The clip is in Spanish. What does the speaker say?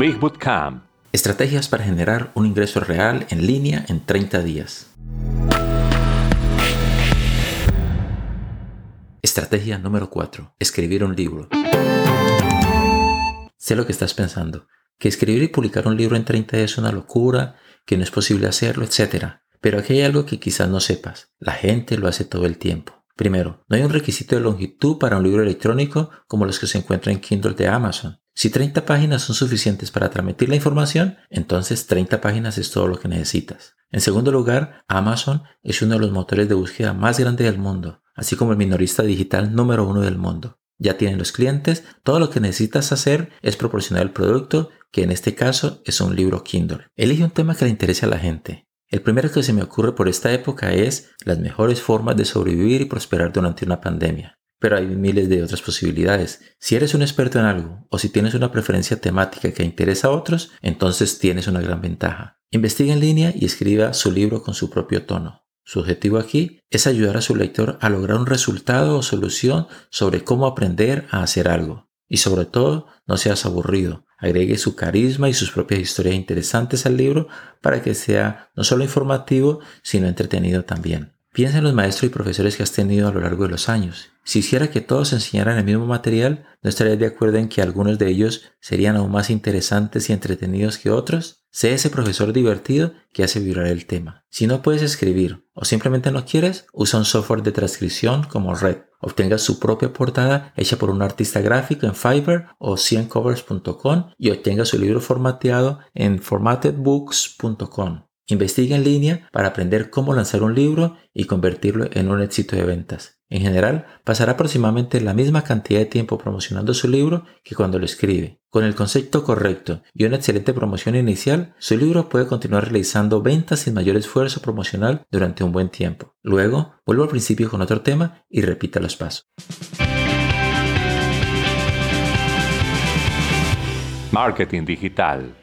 Big Bootcamp. Estrategias para generar un ingreso real en línea en 30 días. Estrategia número 4. Escribir un libro. Sé lo que estás pensando, que escribir y publicar un libro en 30 días es una locura, que no es posible hacerlo, etc. Pero aquí hay algo que quizás no sepas. La gente lo hace todo el tiempo. Primero, no hay un requisito de longitud para un libro electrónico como los que se encuentran en Kindle de Amazon. Si 30 páginas son suficientes para transmitir la información, entonces 30 páginas es todo lo que necesitas. En segundo lugar, Amazon es uno de los motores de búsqueda más grandes del mundo, así como el minorista digital número uno del mundo. Ya tienen los clientes, todo lo que necesitas hacer es proporcionar el producto, que en este caso es un libro Kindle. Elige un tema que le interese a la gente. El primero que se me ocurre por esta época es las mejores formas de sobrevivir y prosperar durante una pandemia. Pero hay miles de otras posibilidades. Si eres un experto en algo o si tienes una preferencia temática que interesa a otros, entonces tienes una gran ventaja. Investiga en línea y escriba su libro con su propio tono. Su objetivo aquí es ayudar a su lector a lograr un resultado o solución sobre cómo aprender a hacer algo. Y sobre todo, no seas aburrido. Agregue su carisma y sus propias historias interesantes al libro para que sea no solo informativo, sino entretenido también. Piensa en los maestros y profesores que has tenido a lo largo de los años. Si hiciera que todos enseñaran el mismo material, ¿no estarías de acuerdo en que algunos de ellos serían aún más interesantes y entretenidos que otros? Sé ese profesor divertido que hace vibrar el tema. Si no puedes escribir o simplemente no quieres, usa un software de transcripción como Red. Obtenga su propia portada hecha por un artista gráfico en Fiverr o 100covers.com y obtenga su libro formateado en formatedbooks.com. Investiga en línea para aprender cómo lanzar un libro y convertirlo en un éxito de ventas. En general, pasará aproximadamente la misma cantidad de tiempo promocionando su libro que cuando lo escribe. Con el concepto correcto y una excelente promoción inicial, su libro puede continuar realizando ventas sin mayor esfuerzo promocional durante un buen tiempo. Luego, vuelvo al principio con otro tema y repita los pasos. Marketing digital